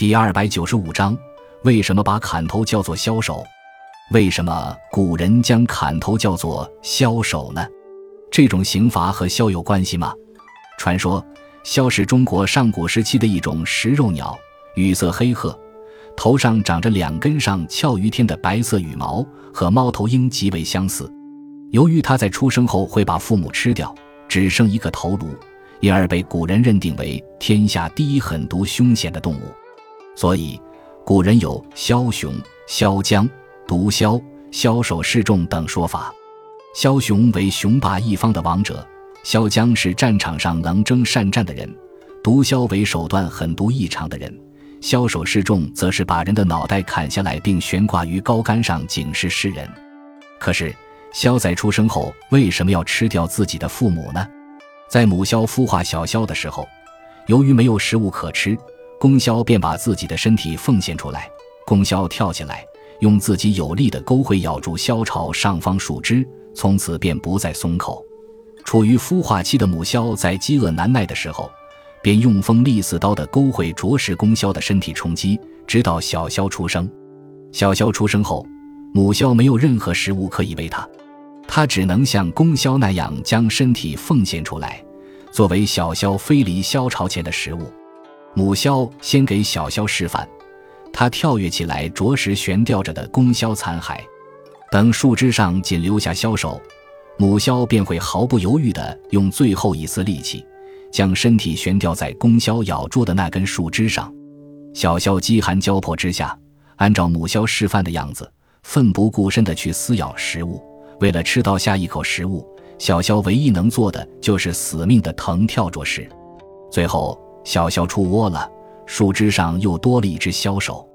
第二百九十五章：为什么把砍头叫做枭首？为什么古人将砍头叫做枭首呢？这种刑罚和枭有关系吗？传说枭是中国上古时期的一种食肉鸟，羽色黑褐，头上长着两根上翘于天的白色羽毛，和猫头鹰极为相似。由于它在出生后会把父母吃掉，只剩一个头颅，因而被古人认定为天下第一狠毒凶险的动物。所以，古人有枭雄、枭将、毒枭、枭首示众等说法。枭雄为雄霸一方的王者，枭将是战场上能征善战的人，毒枭为手段狠毒异常的人，枭首示众则是把人的脑袋砍下来并悬挂于高杆上警示世人。可是，枭在出生后为什么要吃掉自己的父母呢？在母枭孵化小枭的时候，由于没有食物可吃，公枭便把自己的身体奉献出来。公枭跳起来，用自己有力的钩会咬住枭巢上方树枝。从此便不再松口。处于孵化期的母枭在饥饿难耐的时候，便用锋利似刀的钩会啄食公枭的身体充饥，直到小枭出生。小枭出生后，母枭没有任何食物可以喂它，它只能像公枭那样将身体奉献出来，作为小枭飞离枭巢前的食物。母枭先给小枭示范，它跳跃起来啄食悬吊着的公枭残骸。等树枝上仅留下枭首，母枭便会毫不犹豫地用最后一丝力气，将身体悬吊在公枭咬住的那根树枝上。小枭饥寒交迫之下，按照母枭示范的样子，奋不顾身地去撕咬食物。为了吃到下一口食物，小枭唯一能做的就是死命地腾跳啄食。最后，小枭出窝了，树枝上又多了一只枭首。